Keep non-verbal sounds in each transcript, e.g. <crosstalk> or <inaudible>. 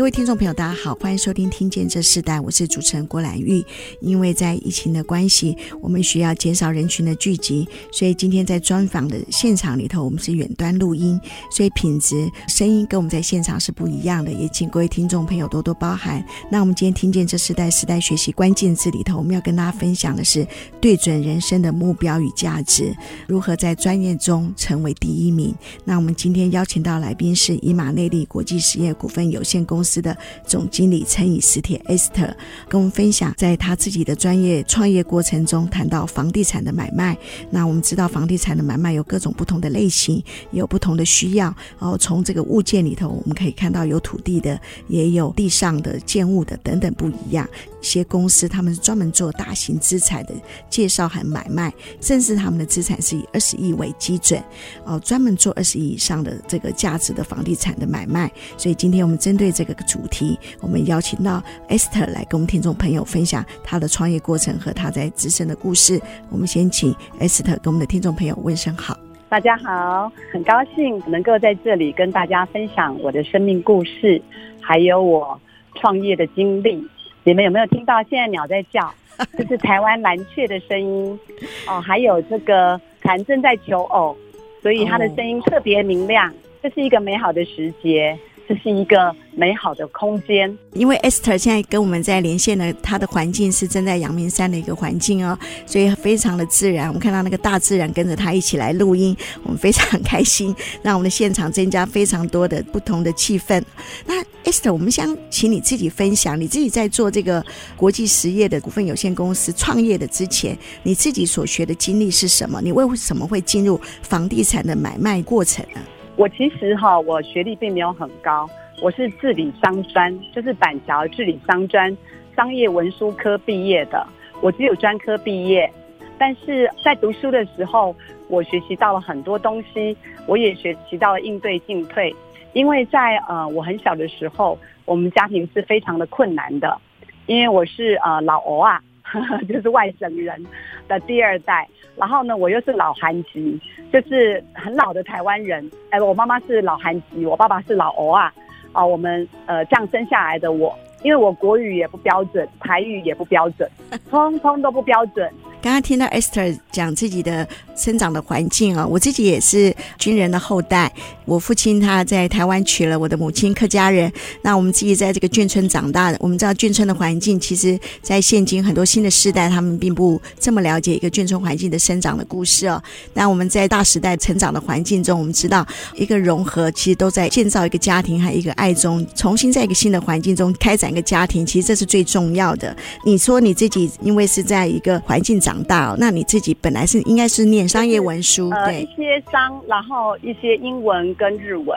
各位听众朋友，大家好，欢迎收听《听见这世代》，我是主持人郭兰玉。因为在疫情的关系，我们需要减少人群的聚集，所以今天在专访的现场里头，我们是远端录音，所以品质声音跟我们在现场是不一样的，也请各位听众朋友多多包涵。那我们今天《听见这世代》时代学习关键字里头，我们要跟大家分享的是对准人生的目标与价值，如何在专业中成为第一名。那我们今天邀请到来宾是以马内利国际实业股份有限公司。司的总经理陈以实体 Esther 跟我们分享，在他自己的专业创业过程中，谈到房地产的买卖。那我们知道，房地产的买卖有各种不同的类型，有不同的需要。然后从这个物件里头，我们可以看到有土地的，也有地上的建物的，等等不一样。一些公司他们是专门做大型资产的介绍和买卖，甚至他们的资产是以二十亿为基准，哦，专门做二十亿以上的这个价值的房地产的买卖。所以今天我们针对这个主题，我们邀请到 Esther 来跟我们听众朋友分享她的创业过程和她在资深的故事。我们先请 Esther 跟我们的听众朋友问声好。大家好，很高兴能够在这里跟大家分享我的生命故事，还有我创业的经历。你们有没有听到现在鸟在叫？<laughs> 这是台湾蓝雀的声音哦，还有这个蝉正在求偶，所以它的声音特别明亮。这是一个美好的时节。这是一个美好的空间，因为 Esther 现在跟我们在连线的，她的环境是正在阳明山的一个环境哦，所以非常的自然。我们看到那个大自然跟着她一起来录音，我们非常开心，<laughs> 让我们的现场增加非常多的不同的气氛。那 Esther，我们想请你自己分享，你自己在做这个国际实业的股份有限公司创业的之前，你自己所学的经历是什么？你为什么会进入房地产的买卖过程呢？我其实哈，我学历并没有很高，我是治理商专，就是板桥治理商专商业文书科毕业的，我只有专科毕业。但是在读书的时候，我学习到了很多东西，我也学习到了应对进退。因为在呃我很小的时候，我们家庭是非常的困难的，因为我是呃老欧啊。<laughs> 就是外省人的第二代，然后呢，我又是老韩籍，就是很老的台湾人。哎，我妈妈是老韩籍，我爸爸是老欧啊。啊，我们呃这样生下来的我，因为我国语也不标准，台语也不标准，<laughs> 通通都不标准。刚刚听到 Esther 讲自己的生长的环境啊，我自己也是军人的后代。我父亲他在台湾娶了我的母亲，客家人。那我们自己在这个眷村长大的，我们知道眷村的环境，其实，在现今很多新的世代，他们并不这么了解一个眷村环境的生长的故事哦。那我们在大时代成长的环境中，我们知道一个融合，其实都在建造一个家庭，还有一个爱中，重新在一个新的环境中开展一个家庭，其实这是最重要的。你说你自己因为是在一个环境长。长大，那你自己本来是应该是念商业文书，呃，一些商，然后一些英文跟日文.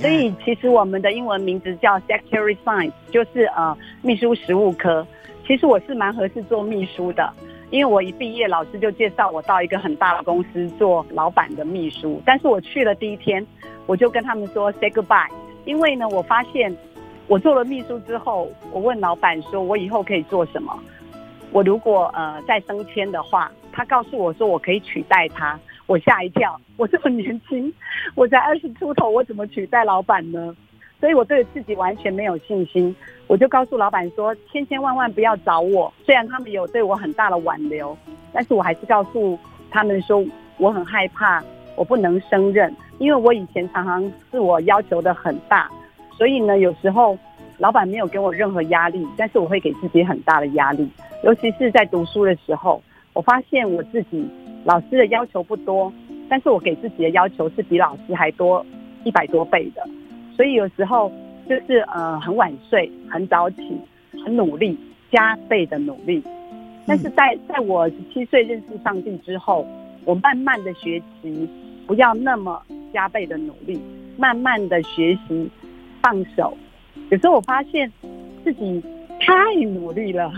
所以其实我们的英文名字叫 Secretary Science，就是呃秘书实务科。其实我是蛮合适做秘书的，因为我一毕业，老师就介绍我到一个很大的公司做老板的秘书。但是我去了第一天，我就跟他们说 Say goodbye，因为呢，我发现我做了秘书之后，我问老板说我以后可以做什么。我如果呃再升迁的话，他告诉我说我可以取代他，我吓一跳。我这么年轻，我才二十出头，我怎么取代老板呢？所以我对自己完全没有信心。我就告诉老板说，千千万万不要找我。虽然他们有对我很大的挽留，但是我还是告诉他们说，我很害怕，我不能胜任，因为我以前常常自我要求的很大，所以呢，有时候老板没有给我任何压力，但是我会给自己很大的压力。尤其是在读书的时候，我发现我自己老师的要求不多，但是我给自己的要求是比老师还多一百多倍的，所以有时候就是呃很晚睡，很早起，很努力，加倍的努力。但是在在我十七岁认识上帝之后，我慢慢的学习不要那么加倍的努力，慢慢的学习放手。有时候我发现自己太努力了。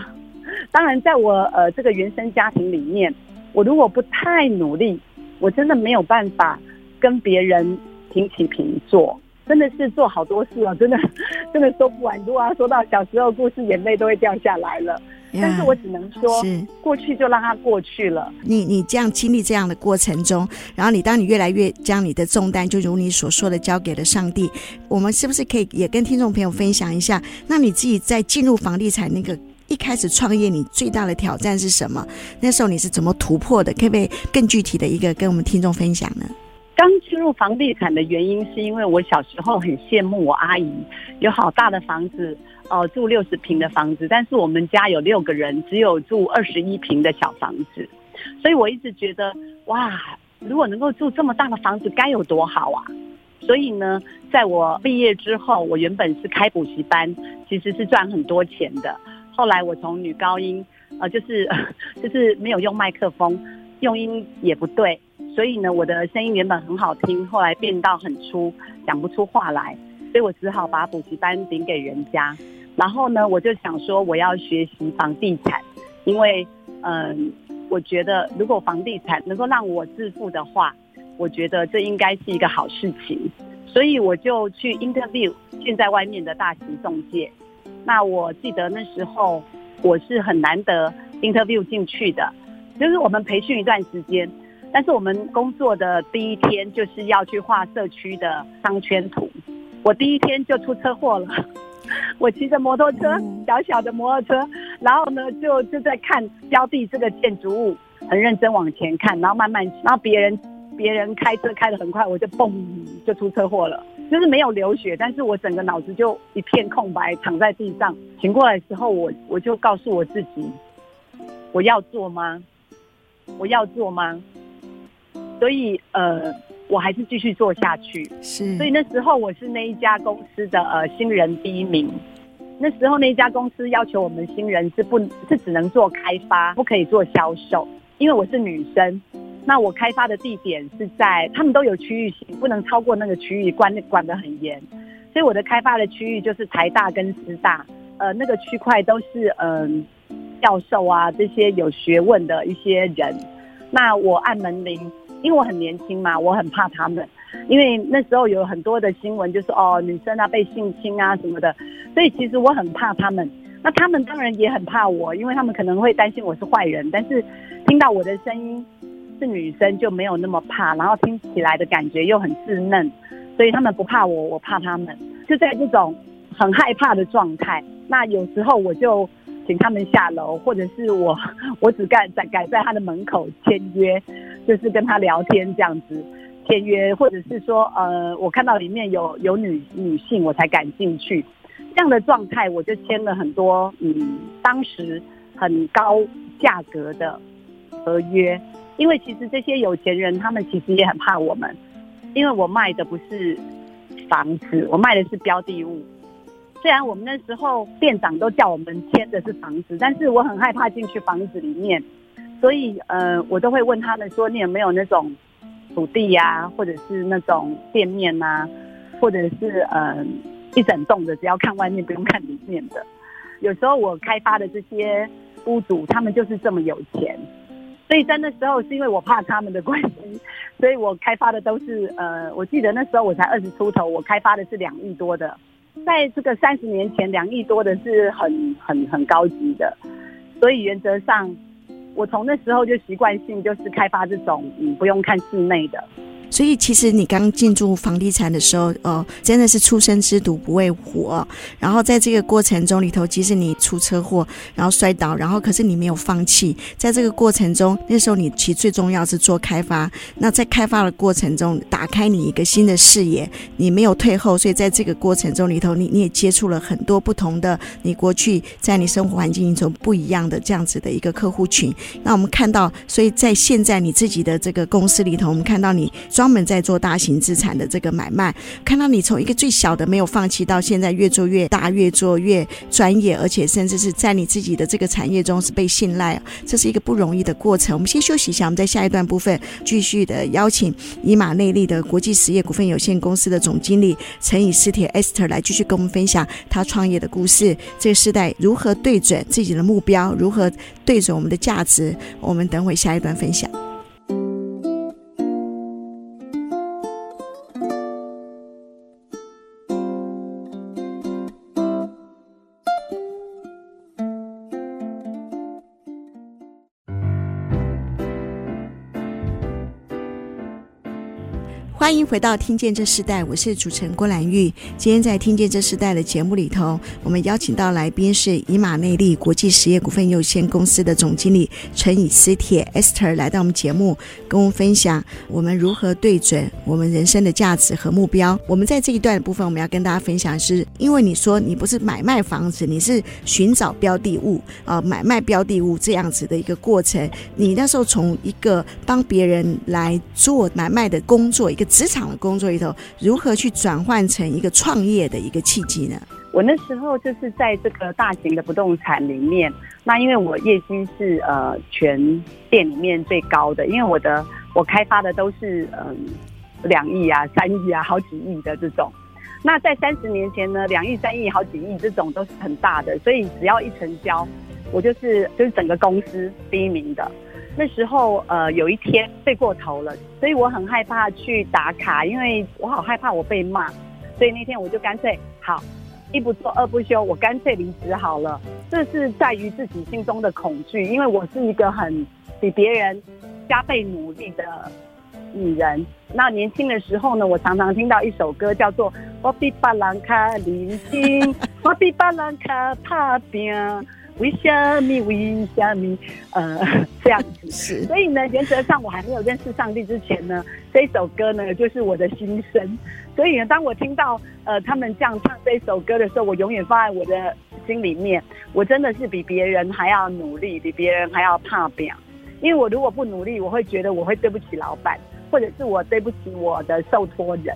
当然，在我呃这个原生家庭里面，我如果不太努力，我真的没有办法跟别人平起平坐，真的是做好多事哦，真的 <laughs> 真的说不完。如果要说到小时候故事，眼泪都会掉下来了。但是我只能说，是过去就让它过去了。你你这样经历这样的过程中，然后你当你越来越将你的重担，就如你所说的交给了上帝，我们是不是可以也跟听众朋友分享一下？那你自己在进入房地产那个一开始创业，你最大的挑战是什么？那时候你是怎么突破的？可不可以更具体的一个跟我们听众分享呢？刚进入房地产的原因，是因为我小时候很羡慕我阿姨有好大的房子。哦，住六十平的房子，但是我们家有六个人，只有住二十一平的小房子，所以我一直觉得，哇，如果能够住这么大的房子，该有多好啊！所以呢，在我毕业之后，我原本是开补习班，其实是赚很多钱的。后来我从女高音，呃，就是 <laughs> 就是没有用麦克风，用音也不对，所以呢，我的声音原本很好听，后来变到很粗，讲不出话来。所以我只好把补习班顶给人家，然后呢，我就想说我要学习房地产，因为嗯，我觉得如果房地产能够让我致富的话，我觉得这应该是一个好事情，所以我就去 interview 现在外面的大型中介。那我记得那时候我是很难得 interview 进去的，就是我们培训一段时间，但是我们工作的第一天就是要去画社区的商圈图。我第一天就出车祸了，<laughs> 我骑着摩托车，小小的摩托车，然后呢，就就在看标的这个建筑物，很认真往前看，然后慢慢，然后别人别人开车开得很快，我就嘣就出车祸了，就是没有流血，但是我整个脑子就一片空白，躺在地上。醒过来的时候，我我就告诉我自己，我要做吗？我要做吗？所以呃。我还是继续做下去，是。所以那时候我是那一家公司的呃新人第一名。那时候那一家公司要求我们新人是不，是只能做开发，不可以做销售。因为我是女生，那我开发的地点是在，他们都有区域性，不能超过那个区域，管管得很严。所以我的开发的区域就是台大跟师大，呃，那个区块都是嗯、呃、教授啊这些有学问的一些人。那我按门铃。因为我很年轻嘛，我很怕他们，因为那时候有很多的新闻，就是哦女生啊被性侵啊什么的，所以其实我很怕他们。那他们当然也很怕我，因为他们可能会担心我是坏人，但是听到我的声音是女生就没有那么怕，然后听起来的感觉又很稚嫩，所以他们不怕我，我怕他们。就在这种很害怕的状态，那有时候我就请他们下楼，或者是我 <laughs> 我只敢在敢在他的门口签约。就是跟他聊天这样子签约，或者是说，呃，我看到里面有有女女性，我才敢进去。这样的状态，我就签了很多，嗯，当时很高价格的合约。因为其实这些有钱人，他们其实也很怕我们，因为我卖的不是房子，我卖的是标的物。虽然我们那时候店长都叫我们签的是房子，但是我很害怕进去房子里面。所以，呃，我都会问他们说，你有没有那种土地呀、或者是那种店面呐、或者是呃一整栋的，只要看外面不用看里面的。有时候我开发的这些屋主，他们就是这么有钱，所以在那时候是因为我怕他们的关系，所以我开发的都是呃，我记得那时候我才二十出头，我开发的是两亿多的，在这个三十年前，两亿多的是很很很高级的，所以原则上。我从那时候就习惯性就是开发这种，嗯，不用看室内的。所以，其实你刚进驻房地产的时候，哦，真的是初生之犊不畏虎。然后在这个过程中里头，即使你出车祸，然后摔倒，然后可是你没有放弃。在这个过程中，那时候你其实最重要是做开发。那在开发的过程中，打开你一个新的视野，你没有退后。所以在这个过程中里头，你你也接触了很多不同的你过去在你生活环境中不一样的这样子的一个客户群。那我们看到，所以在现在你自己的这个公司里头，我们看到你。专门在做大型资产的这个买卖，看到你从一个最小的没有放弃，到现在越做越大，越做越专业，而且甚至是在你自己的这个产业中是被信赖，这是一个不容易的过程。我们先休息一下，我们在下一段部分继续的邀请以马内利的国际实业股份有限公司的总经理陈以斯铁 Esther 来继续跟我们分享他创业的故事，这个时代如何对准自己的目标，如何对准我们的价值。我们等会下一段分享。欢迎回到《听见这世代》，我是主持人郭兰玉。今天在《听见这世代》的节目里头，我们邀请到来宾是以马内利国际实业股份有限公司的总经理陈以斯铁 Esther 来到我们节目，跟我们分享我们如何对准我们人生的价值和目标。我们在这一段的部分，我们要跟大家分享是，因为你说你不是买卖房子，你是寻找标的物、呃，买卖标的物这样子的一个过程。你那时候从一个帮别人来做买卖的工作，一个。职场的工作里头，如何去转换成一个创业的一个契机呢？我那时候就是在这个大型的不动产里面，那因为我业绩是呃全店里面最高的，因为我的我开发的都是嗯两亿啊、三亿啊、好几亿的这种。那在三十年前呢，两亿、三亿、好几亿这种都是很大的，所以只要一成交，我就是就是整个公司第一名的。那时候，呃，有一天睡过头了，所以我很害怕去打卡，因为我好害怕我被骂，所以那天我就干脆好，一不做二不休，我干脆离职好了。这是在于自己心中的恐惧，因为我是一个很比别人加倍努力的女人。那年轻的时候呢，我常常听到一首歌叫做《我比别人较认真，我比别人卡打拼》。为什么？为什么？呃，这样子 <laughs> 是。所以呢，原则上我还没有认识上帝之前呢，这首歌呢就是我的心声。所以呢，当我听到呃他们这样唱这首歌的时候，我永远放在我的心里面。我真的是比别人还要努力，比别人还要怕表。因为我如果不努力，我会觉得我会对不起老板，或者是我对不起我的受托人。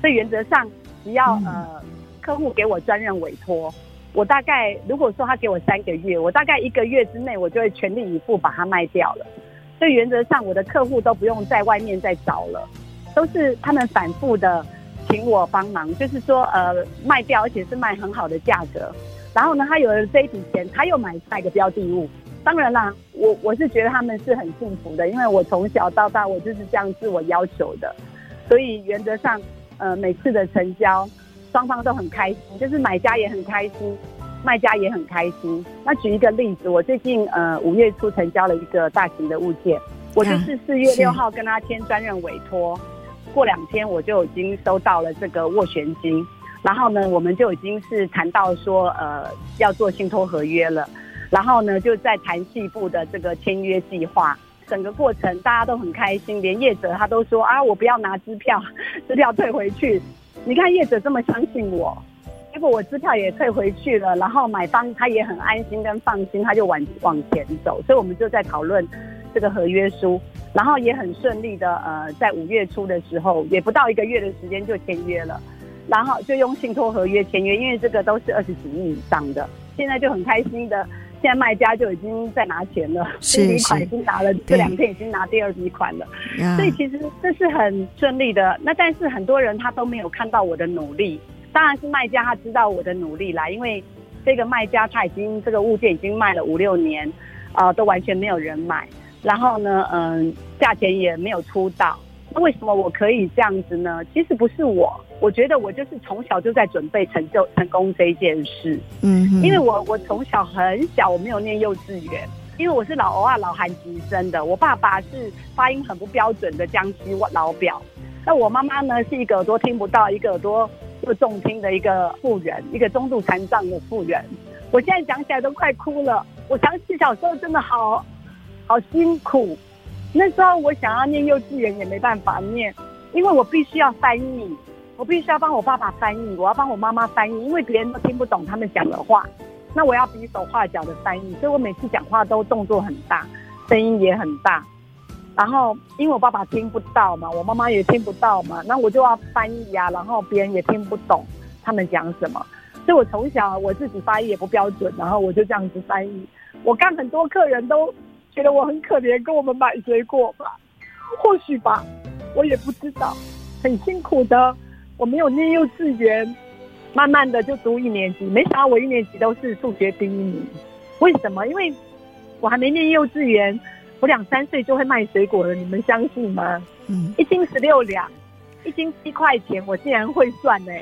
所以原则上，只要呃客户给我专任委托。我大概如果说他给我三个月，我大概一个月之内，我就会全力以赴把它卖掉了。所以原则上，我的客户都不用在外面再找了，都是他们反复的请我帮忙，就是说呃卖掉，而且是卖很好的价格。然后呢，他有了这一笔钱，他又买下一个标的物。当然啦，我我是觉得他们是很幸福的，因为我从小到大我就是这样自我要求的。所以原则上，呃每次的成交。双方都很开心，就是买家也很开心，卖家也很开心。那举一个例子，我最近呃五月初成交了一个大型的物件，我就是四月六号跟他签专任委托，过两天我就已经收到了这个斡旋金，然后呢，我们就已经是谈到说呃要做信托合约了，然后呢就在谈细部的这个签约计划，整个过程大家都很开心，连业者他都说啊，我不要拿支票，<laughs> 支票退回去。你看业者这么相信我，结果我支票也退回去了，然后买方他也很安心跟放心，他就往往前走，所以我们就在讨论这个合约书，然后也很顺利的，呃，在五月初的时候，也不到一个月的时间就签约了，然后就用信托合约签约，因为这个都是二十几亿以上的，现在就很开心的。现在卖家就已经在拿钱了，第一笔款已经拿了，这两天已经拿第二笔款了，所以其实这是很顺利的。那但是很多人他都没有看到我的努力，当然是卖家他知道我的努力啦，因为这个卖家他已经这个物件已经卖了五六年，啊、呃，都完全没有人买，然后呢，嗯，价钱也没有出到。那为什么我可以这样子呢？其实不是我，我觉得我就是从小就在准备成就成功这一件事。嗯，因为我我从小很小，我没有念幼稚园，因为我是老欧啊老韩籍生的。我爸爸是发音很不标准的江西老表，那我妈妈呢是一个耳朵听不到，一个耳朵又重听的一个妇人，一个中度残障的妇人。我现在讲起来都快哭了。我想起小时候真的好好辛苦。那时候我想要念幼稚园也没办法念，因为我必须要翻译，我必须要帮我爸爸翻译，我要帮我妈妈翻译，因为别人都听不懂他们讲的话，那我要比手画脚的翻译，所以我每次讲话都动作很大，声音也很大，然后因为我爸爸听不到嘛，我妈妈也听不到嘛，那我就要翻译呀，然后别人也听不懂他们讲什么，所以我从小我自己发音也不标准，然后我就这样子翻译，我看很多客人都。觉得我很可怜，跟我们买水果吧，或许吧，我也不知道，很辛苦的。我没有念幼稚园，慢慢的就读一年级，没想到我一年级都是数学第一名。为什么？因为我还没念幼稚园，我两三岁就会卖水果了，你们相信吗？嗯，一斤十六两，一斤七块钱，我竟然会算呢。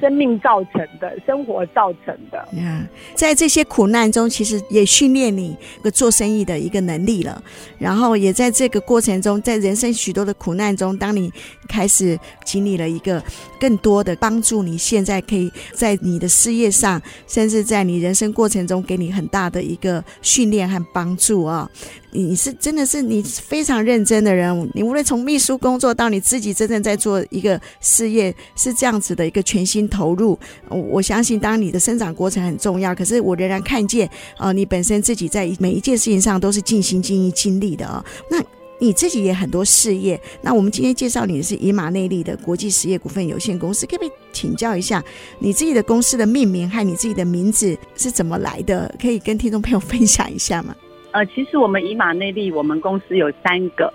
生命造成的，生活造成的。嗯在这些苦难中，其实也训练你一个做生意的一个能力了。然后也在这个过程中，在人生许多的苦难中，当你开始经历了一个更多的帮助，你现在可以在你的事业上，甚至在你人生过程中，给你很大的一个训练和帮助啊。你是真的是你非常认真的人，你无论从秘书工作到你自己真正在做一个事业，是这样子的一个全心投入。我相信，当你的生长过程很重要，可是我仍然看见，呃，你本身自己在每一件事情上都是尽心尽意尽力的啊。那你自己也很多事业。那我们今天介绍你的是以马内利的国际实业股份有限公司，可不可以请教一下你自己的公司的命名和你自己的名字是怎么来的？可以跟听众朋友分享一下吗？呃，其实我们以马内利，我们公司有三个，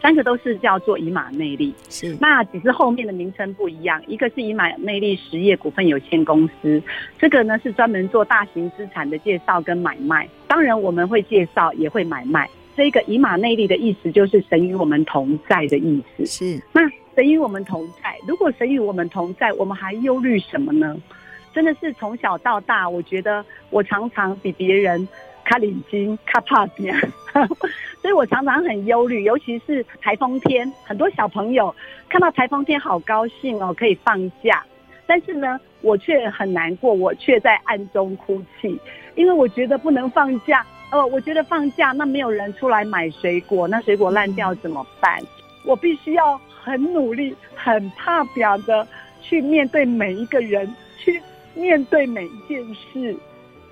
三个都是叫做以马内利，是那只是后面的名称不一样。一个是以马内利实业股份有限公司，这个呢是专门做大型资产的介绍跟买卖。当然我们会介绍，也会买卖。这个以马内利的意思就是神与我们同在的意思。是那神与我们同在，如果神与我们同在，我们还忧虑什么呢？真的是从小到大，我觉得我常常比别人。卡领巾，卡怕点，所以我常常很忧虑，尤其是台风天，很多小朋友看到台风天好高兴哦，可以放假，但是呢，我却很难过，我却在暗中哭泣，因为我觉得不能放假，哦，我觉得放假那没有人出来买水果，那水果烂掉怎么办？我必须要很努力、很怕表的去面对每一个人，去面对每一件事，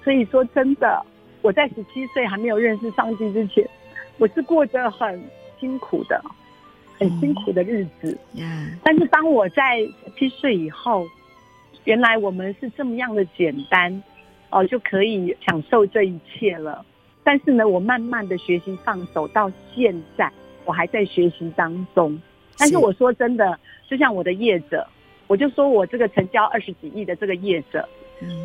所以说真的。我在十七岁还没有认识上帝之前，我是过着很辛苦的、很辛苦的日子。嗯，但是当我在十七岁以后，原来我们是这么样的简单哦，就可以享受这一切了。但是呢，我慢慢的学习放手，到现在我还在学习当中。但是我说真的，就像我的业者，我就说我这个成交二十几亿的这个业者，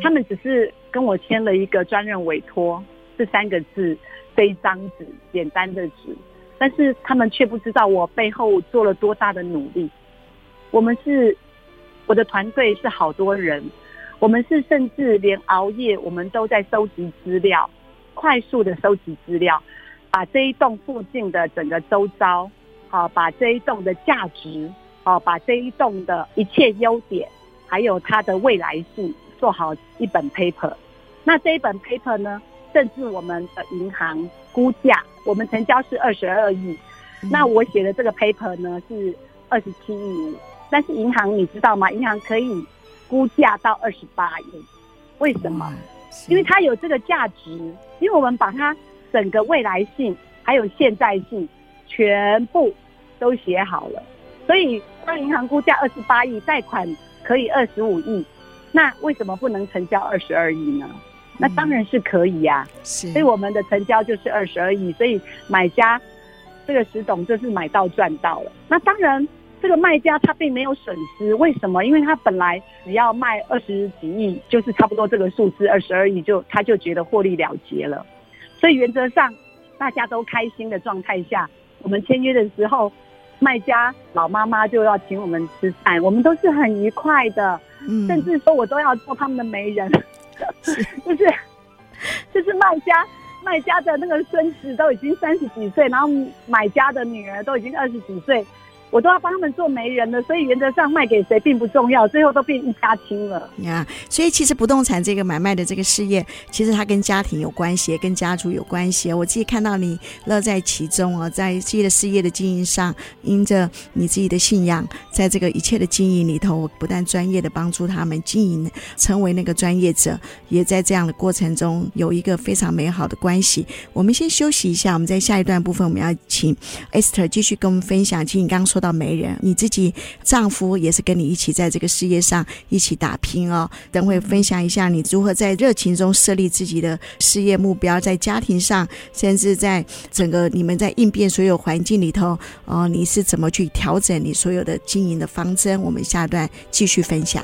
他们只是跟我签了一个专任委托。这三个字，这一张纸，简单的纸，但是他们却不知道我背后做了多大的努力。我们是，我的团队是好多人，我们是甚至连熬夜，我们都在收集资料，快速的收集资料，把这一栋附近的整个周遭，好，把这一栋的价值，好，把这一栋的一切优点，还有它的未来性，做好一本 paper。那这一本 paper 呢？甚至我们的银行估价，我们成交是二十二亿，那我写的这个 paper 呢是二十七亿五，但是银行你知道吗？银行可以估价到二十八亿，为什么？因为它有这个价值，因为我们把它整个未来性还有现在性全部都写好了，所以当银行估价二十八亿，贷款可以二十五亿，那为什么不能成交二十二亿呢？那当然是可以呀、啊，是，所以我们的成交就是二十二亿，所以买家这个石董就是买到赚到了。那当然，这个卖家他并没有损失，为什么？因为他本来只要卖二十几亿，就是差不多这个数字二十二亿，就他就觉得获利了结了。所以原则上大家都开心的状态下，我们签约的时候，卖家老妈妈就要请我们吃饭，我们都是很愉快的，嗯、甚至说我都要做他们的媒人。<laughs> 就是，就是卖家，卖家的那个孙子都已经三十几岁，然后买家的女儿都已经二十几岁。我都要帮他们做媒人了，所以原则上卖给谁并不重要，最后都变一家亲了。呀，yeah, 所以其实不动产这个买卖的这个事业，其实它跟家庭有关系，跟家族有关系。我自己看到你乐在其中哦，在自己的事业的经营上，因着你自己的信仰，在这个一切的经营里头，不但专业的帮助他们经营，成为那个专业者，也在这样的过程中有一个非常美好的关系。我们先休息一下，我们在下一段部分，我们要请 Esther 继续跟我们分享。其实你刚刚说。到媒人，你自己丈夫也是跟你一起在这个事业上一起打拼哦。等会分享一下你如何在热情中设立自己的事业目标，在家庭上，甚至在整个你们在应变所有环境里头，哦，你是怎么去调整你所有的经营的方针？我们下段继续分享。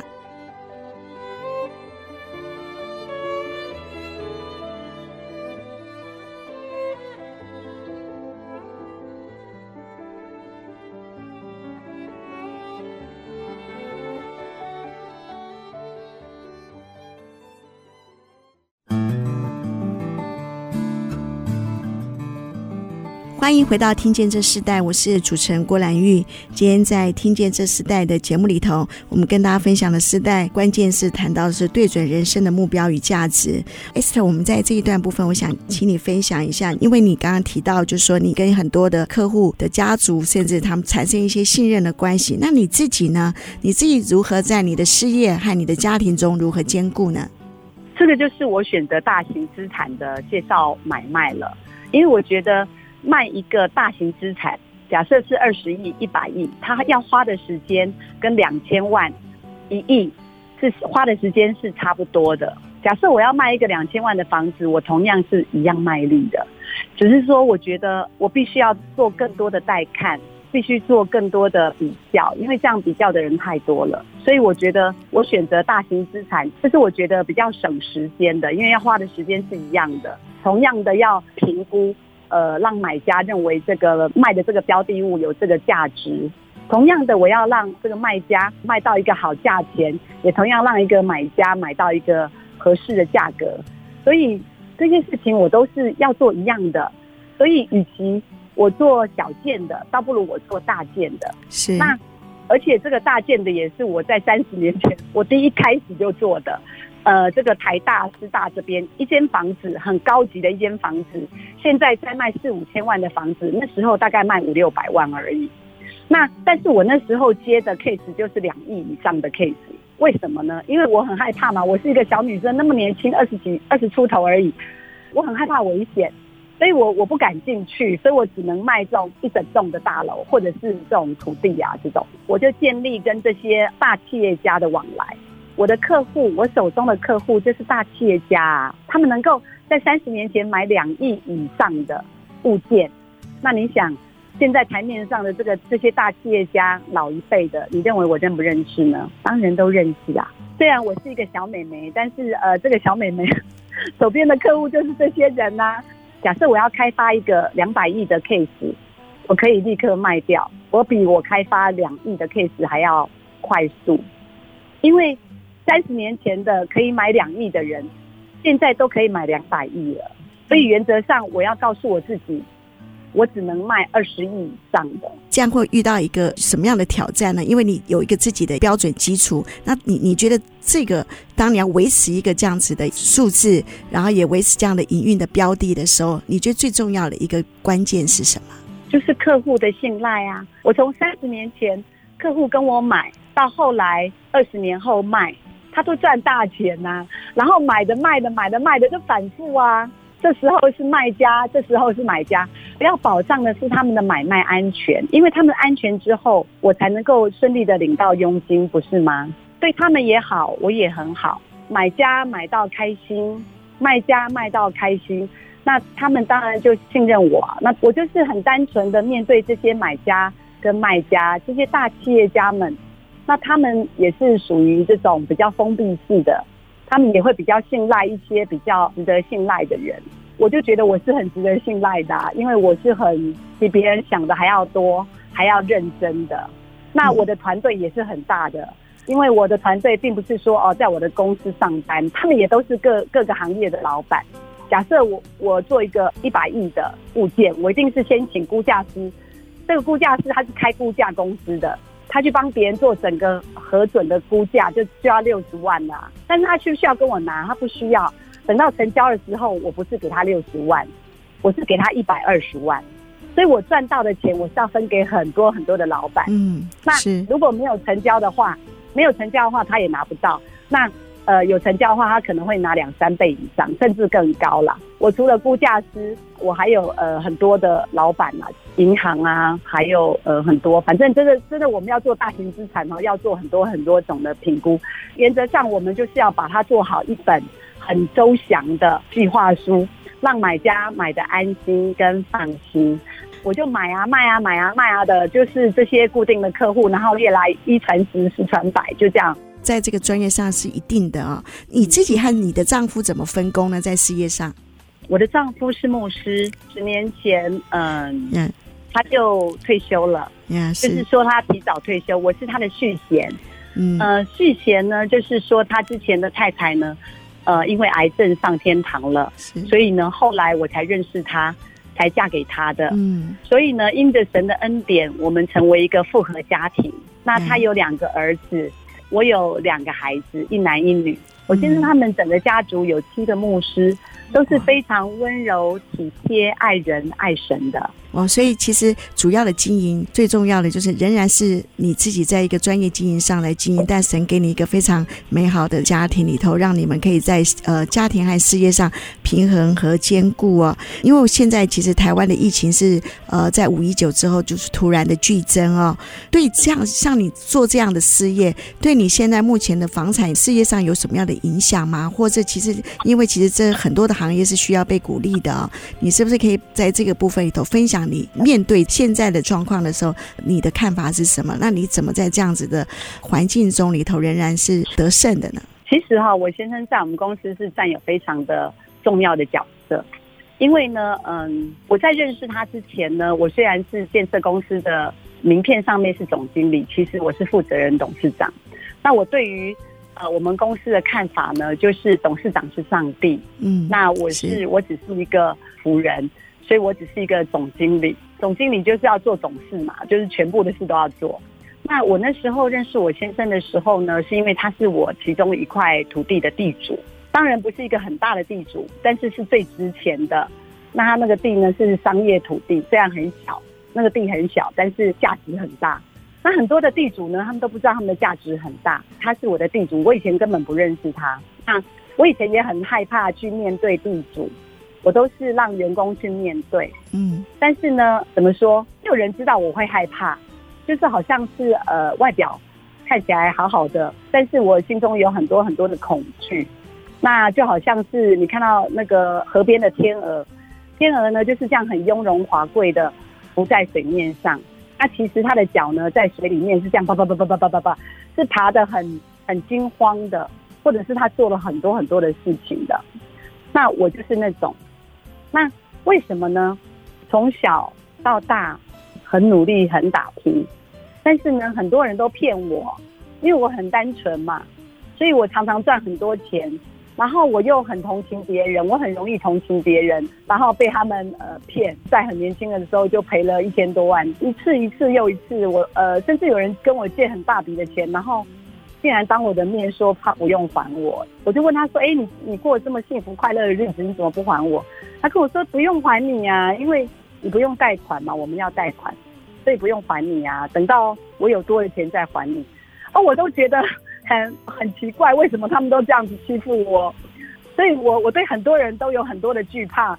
欢迎回到《听见这世代》，我是主持人郭兰玉。今天在《听见这世代》的节目里头，我们跟大家分享的世代关键是谈到的是对准人生的目标与价值。Esther，我们在这一段部分，我想请你分享一下，因为你刚刚提到，就是说你跟很多的客户的家族，甚至他们产生一些信任的关系。那你自己呢？你自己如何在你的事业和你的家庭中如何兼顾呢？这个就是我选择大型资产的介绍买卖了，因为我觉得。卖一个大型资产，假设是二十亿、一百亿，他要花的时间跟两千万、一亿是花的时间是差不多的。假设我要卖一个两千万的房子，我同样是一样卖力的，只是说我觉得我必须要做更多的带看，必须做更多的比较，因为这样比较的人太多了。所以我觉得我选择大型资产，这是我觉得比较省时间的，因为要花的时间是一样的，同样的要评估。呃，让买家认为这个卖的这个标的物有这个价值。同样的，我要让这个卖家卖到一个好价钱，也同样让一个买家买到一个合适的价格。所以这件事情我都是要做一样的。所以，与其我做小件的，倒不如我做大件的。是。那而且这个大件的也是我在三十年前我第一开始就做的。呃，这个台大师大这边一间房子很高级的一间房子，现在在卖四五千万的房子，那时候大概卖五六百万而已。那但是我那时候接的 case 就是两亿以上的 case，为什么呢？因为我很害怕嘛，我是一个小女生，那么年轻，二十几、二十出头而已，我很害怕危险，所以我我不敢进去，所以我只能卖这种一整栋的大楼或者是这种土地啊这种，我就建立跟这些大企业家的往来。我的客户，我手中的客户就是大企业家，他们能够在三十年前买两亿以上的物件，那你想，现在台面上的这个这些大企业家老一辈的，你认为我认不认识呢？当然都认识啊。虽然我是一个小美眉，但是呃，这个小美眉 <laughs> 手边的客户就是这些人呐、假设我要开发一个两百亿的 case，我可以立刻卖掉，我比我开发两亿的 case 还要快速，因为。三十年前的可以买两亿的人，现在都可以买两百亿了。所以原则上，我要告诉我自己，我只能卖二十亿以上的。这样会遇到一个什么样的挑战呢？因为你有一个自己的标准基础。那你你觉得这个当你要维持一个这样子的数字，然后也维持这样的营运的标的的时候，你觉得最重要的一个关键是什么？就是客户的信赖啊！我从三十年前客户跟我买到后来二十年后卖。他都赚大钱呐、然后买的卖的买的卖的就反复啊。这时候是卖家，这时候是买家。要保障的是他们的买卖安全，因为他们安全之后，我才能够顺利的领到佣金，不是吗？对他们也好，我也很好。买家买到开心，卖家卖到开心，那他们当然就信任我。那我就是很单纯的面对这些买家跟卖家，这些大企业家们。那他们也是属于这种比较封闭式的，他们也会比较信赖一些比较值得信赖的人。我就觉得我是很值得信赖的，因为我是很比别人想的还要多，还要认真的。那我的团队也是很大的，因为我的团队并不是说哦，在我的公司上班，他们也都是各各个行业的老板。假设我我做一个一百亿的物件，我一定是先请估价师，这个估价师他是开估价公司的。他去帮别人做整个核准的估价，就就要六十万了。但是他需不需要跟我拿？他不需要。等到成交了之后，我不是给他六十万，我是给他一百二十万。所以我赚到的钱，我是要分给很多很多的老板。嗯，那如果没有成交的话，没有成交的话，他也拿不到。那。呃，有成交的话，他可能会拿两三倍以上，甚至更高啦。我除了估价师，我还有呃很多的老板啊，银行啊，还有呃很多，反正真的真的，我们要做大型资产哦，要做很多很多种的评估。原则上，我们就是要把它做好一本很周详的计划书，让买家买得安心跟放心。我就买啊卖啊买啊卖啊的，就是这些固定的客户，然后越来一传十，十传百，就这样。在这个专业上是一定的啊，你自己和你的丈夫怎么分工呢？在事业上，我的丈夫是牧师，十年前，嗯，嗯，他就退休了，嗯，就是说他提早退休，我是他的续弦，嗯，呃，续弦呢，就是说他之前的太太呢，呃，因为癌症上天堂了，所以呢，后来我才认识他。才嫁给他的。嗯，所以呢，因着神的恩典，我们成为一个复合家庭。那他有两个儿子，嗯、我有两个孩子，一男一女。我先生他们整个家族有七个牧师，都是非常温柔、体贴、爱人、爱神的。哦，所以其实主要的经营最重要的就是仍然是你自己在一个专业经营上来经营，但神给你一个非常美好的家庭里头，让你们可以在呃家庭和事业上平衡和兼顾哦。因为现在其实台湾的疫情是呃在五一九之后就是突然的剧增哦，对这样像你做这样的事业，对你现在目前的房产事业上有什么样的影响吗？或者其实因为其实这很多的行业是需要被鼓励的哦，你是不是可以在这个部分里头分享？你面对现在的状况的时候，你的看法是什么？那你怎么在这样子的环境中里头仍然是得胜的呢？其实哈，我先生在我们公司是占有非常的重要的角色，因为呢，嗯，我在认识他之前呢，我虽然是建设公司的名片上面是总经理，其实我是负责人董事长。那我对于呃我们公司的看法呢，就是董事长是上帝，嗯，那我是，是我只是一个仆人。所以我只是一个总经理，总经理就是要做董事嘛，就是全部的事都要做。那我那时候认识我先生的时候呢，是因为他是我其中一块土地的地主，当然不是一个很大的地主，但是是最值钱的。那他那个地呢是商业土地，虽然很小，那个地很小，但是价值很大。那很多的地主呢，他们都不知道他们的价值很大。他是我的地主，我以前根本不认识他。那我以前也很害怕去面对地主。我都是让员工去面对，嗯，但是呢，怎么说？没有人知道我会害怕，就是好像是呃，外表看起来好好的，但是我心中有很多很多的恐惧。那就好像是你看到那个河边的天鹅，天鹅呢就是这样很雍容华贵的浮在水面上，那其实它的脚呢在水里面是这样叭叭叭叭叭叭叭叭，是爬得很很惊慌的，或者是他做了很多很多的事情的。那我就是那种。那为什么呢？从小到大很努力，很打拼，但是呢，很多人都骗我，因为我很单纯嘛，所以我常常赚很多钱，然后我又很同情别人，我很容易同情别人，然后被他们呃骗，在很年轻的时候就赔了一千多万，一次一次又一次，我呃甚至有人跟我借很大笔的钱，然后。竟然当我的面说他不用还我，我就问他说：“哎，你你过这么幸福快乐的日子，你怎么不还我？”他跟我说：“不用还你啊，因为你不用贷款嘛，我们要贷款，所以不用还你啊。等到我有多的钱再还你。”哦，我都觉得 <laughs> 很很奇怪，为什么他们都这样子欺负我？所以我我对很多人都有很多的惧怕，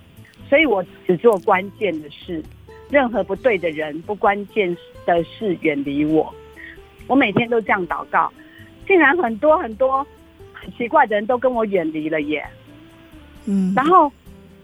所以我只做关键的事，任何不对的人、不关键的事远离我。我每天都这样祷告。竟然很多很多很奇怪的人都跟我远离了耶，嗯，然后。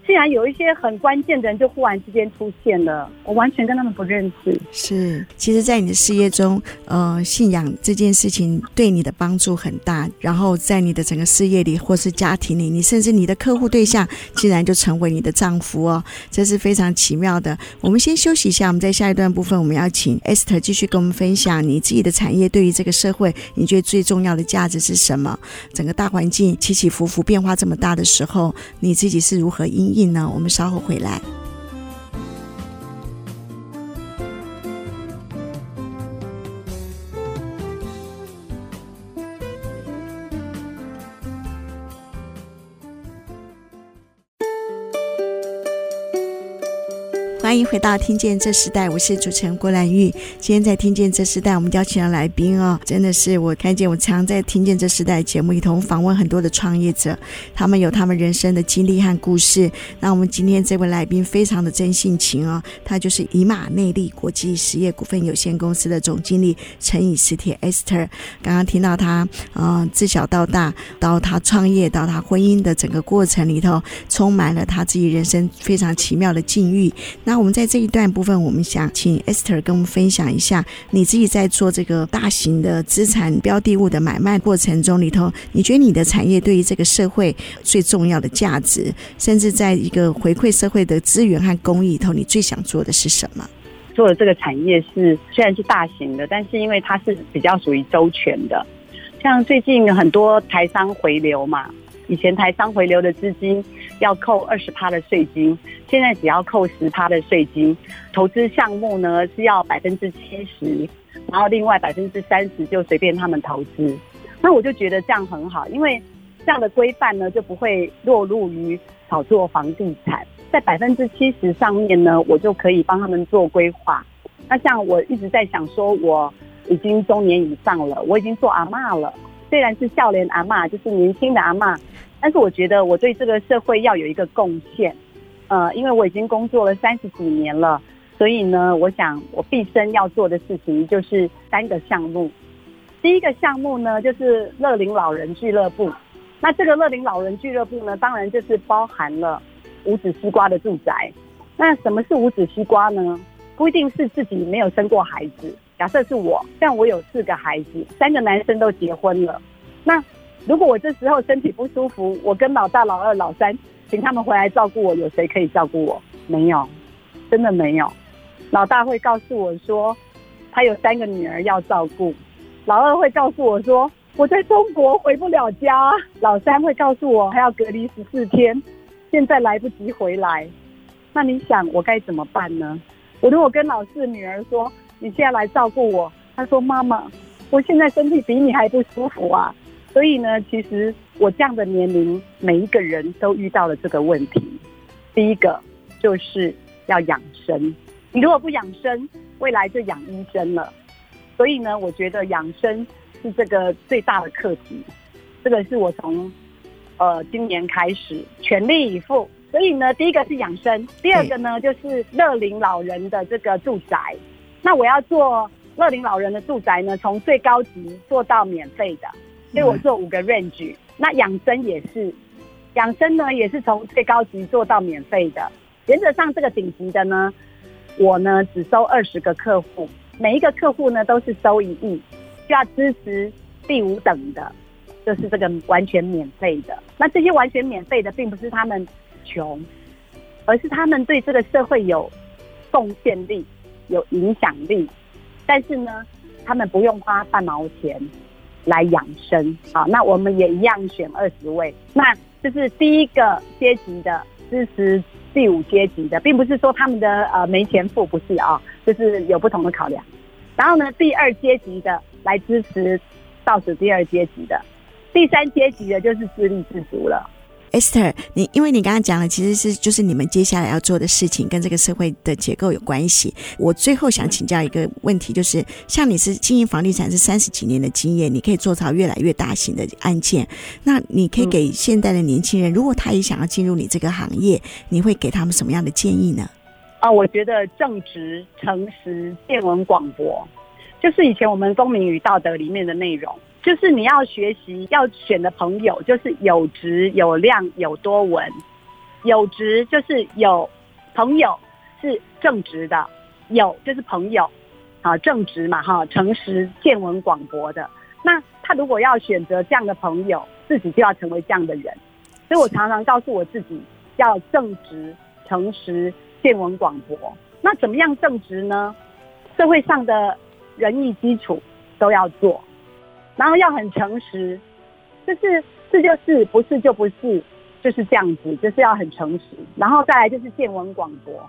竟然有一些很关键的人就忽然之间出现了，我完全跟他们不认识。是，其实，在你的事业中，呃，信仰这件事情对你的帮助很大。然后，在你的整个事业里或是家庭里，你甚至你的客户对象，竟然就成为你的丈夫哦，这是非常奇妙的。我们先休息一下，我们在下一段部分，我们要请 Esther 继续跟我们分享你自己的产业对于这个社会，你觉得最重要的价值是什么？整个大环境起起伏伏，变化这么大的时候，你自己是如何应我们稍后回来。欢迎回到《听见这时代》，我是主持人郭兰玉。今天在《听见这时代》，我们邀请的来宾哦，真的是我看见我常在《听见这时代》节目里头访问很多的创业者，他们有他们人生的经历和故事。那我们今天这位来宾非常的真性情哦，他就是以马内利国际实业股份有限公司的总经理陈以实铁 Esther。刚刚听到他，呃，自小到大，到他创业，到他婚姻的整个过程里头，充满了他自己人生非常奇妙的境遇。那我们在这一段部分，我们想请 Esther 跟我们分享一下，你自己在做这个大型的资产标的物的买卖过程中里头，你觉得你的产业对于这个社会最重要的价值，甚至在一个回馈社会的资源和公益里头，你最想做的是什么？做的这个产业是虽然是大型的，但是因为它是比较属于周全的，像最近很多台商回流嘛，以前台商回流的资金。要扣二十趴的税金，现在只要扣十趴的税金。投资项目呢是要百分之七十，然后另外百分之三十就随便他们投资。那我就觉得这样很好，因为这样的规范呢就不会落入于炒作房地产。在百分之七十上面呢，我就可以帮他们做规划。那像我一直在想说，我已经中年以上了，我已经做阿嬷了，虽然是少年阿嬷，就是年轻的阿嬷，但是我觉得我对这个社会要有一个贡献。呃，因为我已经工作了三十几年了，所以呢，我想我毕生要做的事情就是三个项目。第一个项目呢，就是乐龄老人俱乐部。那这个乐龄老人俱乐部呢，当然就是包含了。无纸西瓜的住宅，那什么是无纸西瓜呢？不一定是自己没有生过孩子。假设是我，像我有四个孩子，三个男生都结婚了。那如果我这时候身体不舒服，我跟老大、老二、老三，请他们回来照顾我，有谁可以照顾我？没有，真的没有。老大会告诉我说，他有三个女儿要照顾。老二会告诉我说，我在中国回不了家。老三会告诉我，还要隔离十四天。现在来不及回来，那你想我该怎么办呢？我如果跟老四女儿说，你现在来照顾我，她说妈妈，我现在身体比你还不舒服啊。所以呢，其实我这样的年龄，每一个人都遇到了这个问题。第一个就是要养生，你如果不养生，未来就养医生了。所以呢，我觉得养生是这个最大的课题。这个是我从。呃，今年开始全力以赴，所以呢，第一个是养生，第二个呢就是乐龄老人的这个住宅。那我要做乐龄老人的住宅呢，从最高级做到免费的，所以我做五个 range。那养生也是，养生呢也是从最高级做到免费的。原则上，这个顶级的呢，我呢只收二十个客户，每一个客户呢都是收一亿，就要支持第五等的。就是这个完全免费的，那这些完全免费的，并不是他们穷，而是他们对这个社会有贡献力、有影响力，但是呢，他们不用花半毛钱来养生。好，那我们也一样选二十位，那就是第一个阶级的支持第五阶级的，并不是说他们的呃没钱付，不是啊，就是有不同的考量。然后呢，第二阶级的来支持倒数第二阶级的。第三阶级的就是自立自足了。Esther，你因为你刚刚讲了其实是就是你们接下来要做的事情跟这个社会的结构有关系。我最后想请教一个问题，就是像你是经营房地产是三十几年的经验，你可以做到越来越大型的案件。那你可以给现代的年轻人，如果他也想要进入你这个行业，你会给他们什么样的建议呢？啊，我觉得正直、诚实、见闻广博，就是以前我们《公民与道德》里面的内容。就是你要学习要选的朋友，就是有质有量有多文。有质就是有朋友是正直的，有就是朋友啊正直嘛哈，诚实见闻广博的。那他如果要选择这样的朋友，自己就要成为这样的人。所以我常常告诉我自己，要正直、诚实、见闻广博。那怎么样正直呢？社会上的仁义基础都要做。然后要很诚实，就是是就是，不是就不是，就是这样子，就是要很诚实。然后再来就是见闻广博，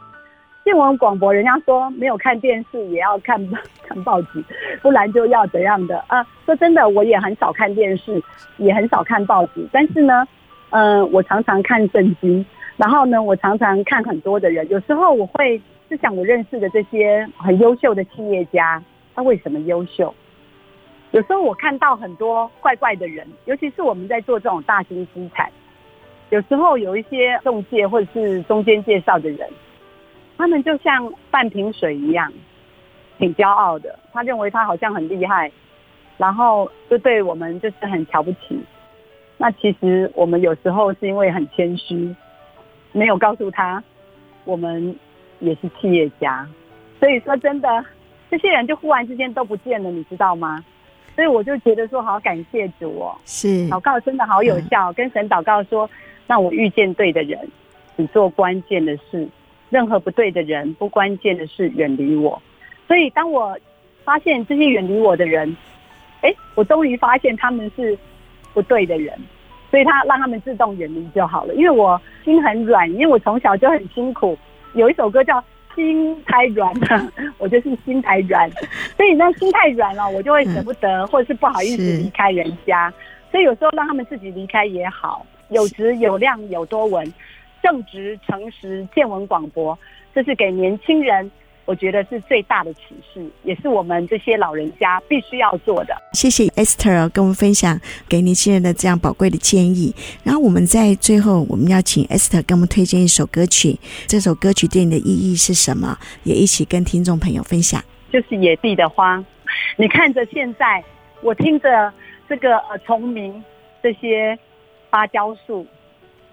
见闻广博，人家说没有看电视也要看看报纸，<laughs> 不然就要怎样的啊？说真的，我也很少看电视，也很少看报纸，但是呢，嗯、我常常看圣经，然后呢，我常常看很多的人，有时候我会就想我认识的这些很优秀的企业家，他为什么优秀？有时候我看到很多怪怪的人，尤其是我们在做这种大型资产，有时候有一些中介或者是中间介绍的人，他们就像半瓶水一样，挺骄傲的。他认为他好像很厉害，然后就对我们就是很瞧不起。那其实我们有时候是因为很谦虚，没有告诉他我们也是企业家。所以说真的，这些人就忽然之间都不见了，你知道吗？所以我就觉得说，好感谢主哦，是祷告真的好有效。嗯、跟神祷告说，让我遇见对的人，只做关键的事；任何不对的人、不关键的事远离我。所以当我发现这些远离我的人，哎，我终于发现他们是不对的人。所以他让他们自动远离就好了。因为我心很软，因为我从小就很辛苦。有一首歌叫《心太软了》，<laughs> 我就是心太软，所以那心太软了，我就会舍不得，或者是不好意思离开人家。所以有时候让他们自己离开也好，有质有量有多文，正直诚实，见闻广博，这是给年轻人。我觉得是最大的启示，也是我们这些老人家必须要做的。谢谢 Esther 跟我们分享给年轻人的这样宝贵的建议。然后我们在最后，我们要请 Esther 给我们推荐一首歌曲。这首歌曲对你的意义是什么？也一起跟听众朋友分享。就是野地的花。你看着现在，我听着这个呃虫鸣，这些芭蕉树，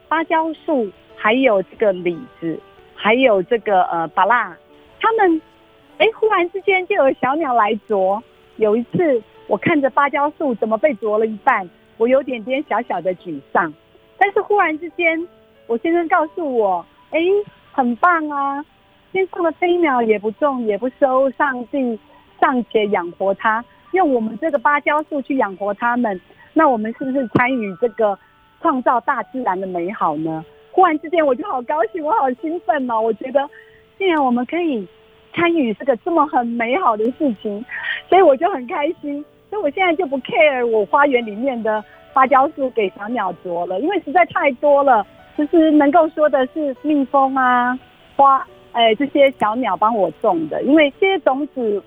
芭蕉树，还有这个李子，还有这个呃芭乐。他们，哎，忽然之间就有小鸟来啄。有一次，我看着芭蕉树怎么被啄了一半，我有点点小小的沮丧。但是忽然之间，我先生告诉我，哎，很棒啊！天上的飞鸟也不种也不收，上帝尚且养活它，用我们这个芭蕉树去养活它们，那我们是不是参与这个创造大自然的美好呢？忽然之间，我就好高兴，我好兴奋哦！我觉得。既然我们可以参与这个这么很美好的事情，所以我就很开心。所以我现在就不 care 我花园里面的芭蕉树给小鸟啄了，因为实在太多了。就是能够说的是蜜蜂啊、花，哎，这些小鸟帮我种的。因为这些种子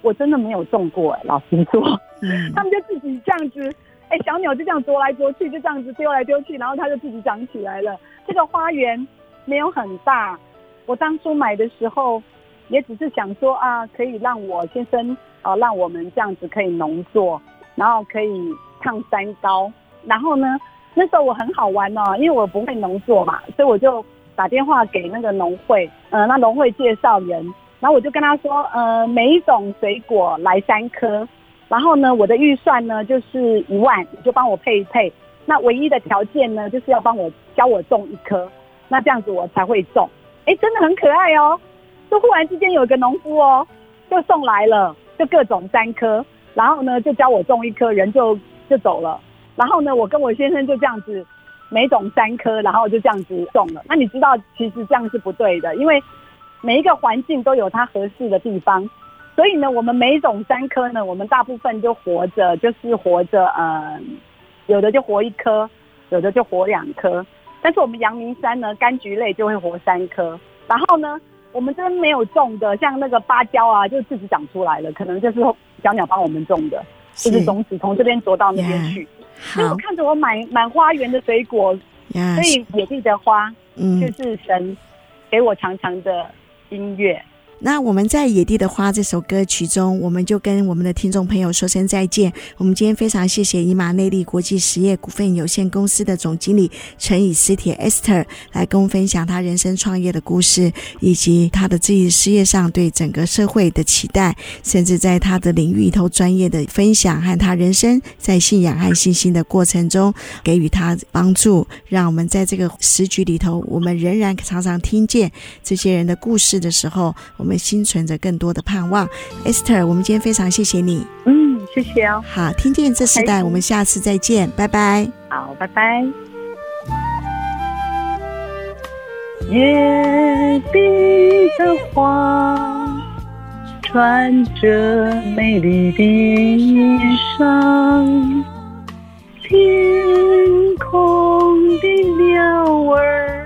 我真的没有种过，哎，老实说，嗯，他们就自己这样子，哎，小鸟就这样啄来啄去，就这样子丢来丢去，然后它就自己长起来了。这个花园没有很大。我当初买的时候，也只是想说啊，可以让我先生啊，让我们这样子可以农作，然后可以唱山高。然后呢，那时候我很好玩哦，因为我不会农作嘛，所以我就打电话给那个农会，呃，那农会介绍人，然后我就跟他说，呃，每一种水果来三颗，然后呢，我的预算呢就是一万，就帮我配一配。那唯一的条件呢，就是要帮我教我种一颗，那这样子我才会种。哎，真的很可爱哦！就忽然之间有一个农夫哦，就送来了，就各种三颗，然后呢就教我种一颗，人就就走了。然后呢，我跟我先生就这样子，每种三颗，然后就这样子种了。那你知道，其实这样是不对的，因为每一个环境都有它合适的地方。所以呢，我们每种三颗呢，我们大部分就活着，就是活着，嗯，有的就活一颗，有的就活两颗。但是我们阳明山呢，柑橘类就会活三颗。然后呢，我们这边没有种的，像那个芭蕉啊，就自己长出来了，可能就是小鸟帮我们种的，是就是种子从这边啄到那边去。所以我看着我满满花园的水果，所以野地的花，嗯，就是神给我长长的音乐。那我们在《野地的花》这首歌曲中，我们就跟我们的听众朋友说声再见。我们今天非常谢谢以马内利国际实业股份有限公司的总经理陈以斯铁 Esther 来跟我们分享他人生创业的故事，以及他的自己事业上对整个社会的期待，甚至在他的领域里头专业的分享和他人生在信仰和信心的过程中给予他帮助，让我们在这个时局里头，我们仍然常常听见这些人的故事的时候。我们心存着更多的盼望，Esther，我们今天非常谢谢你。嗯，谢谢哦。好，听见这时代，我们下次再见，拜拜。好，拜拜。野地的花，穿着美丽的衣裳，天空的鸟儿。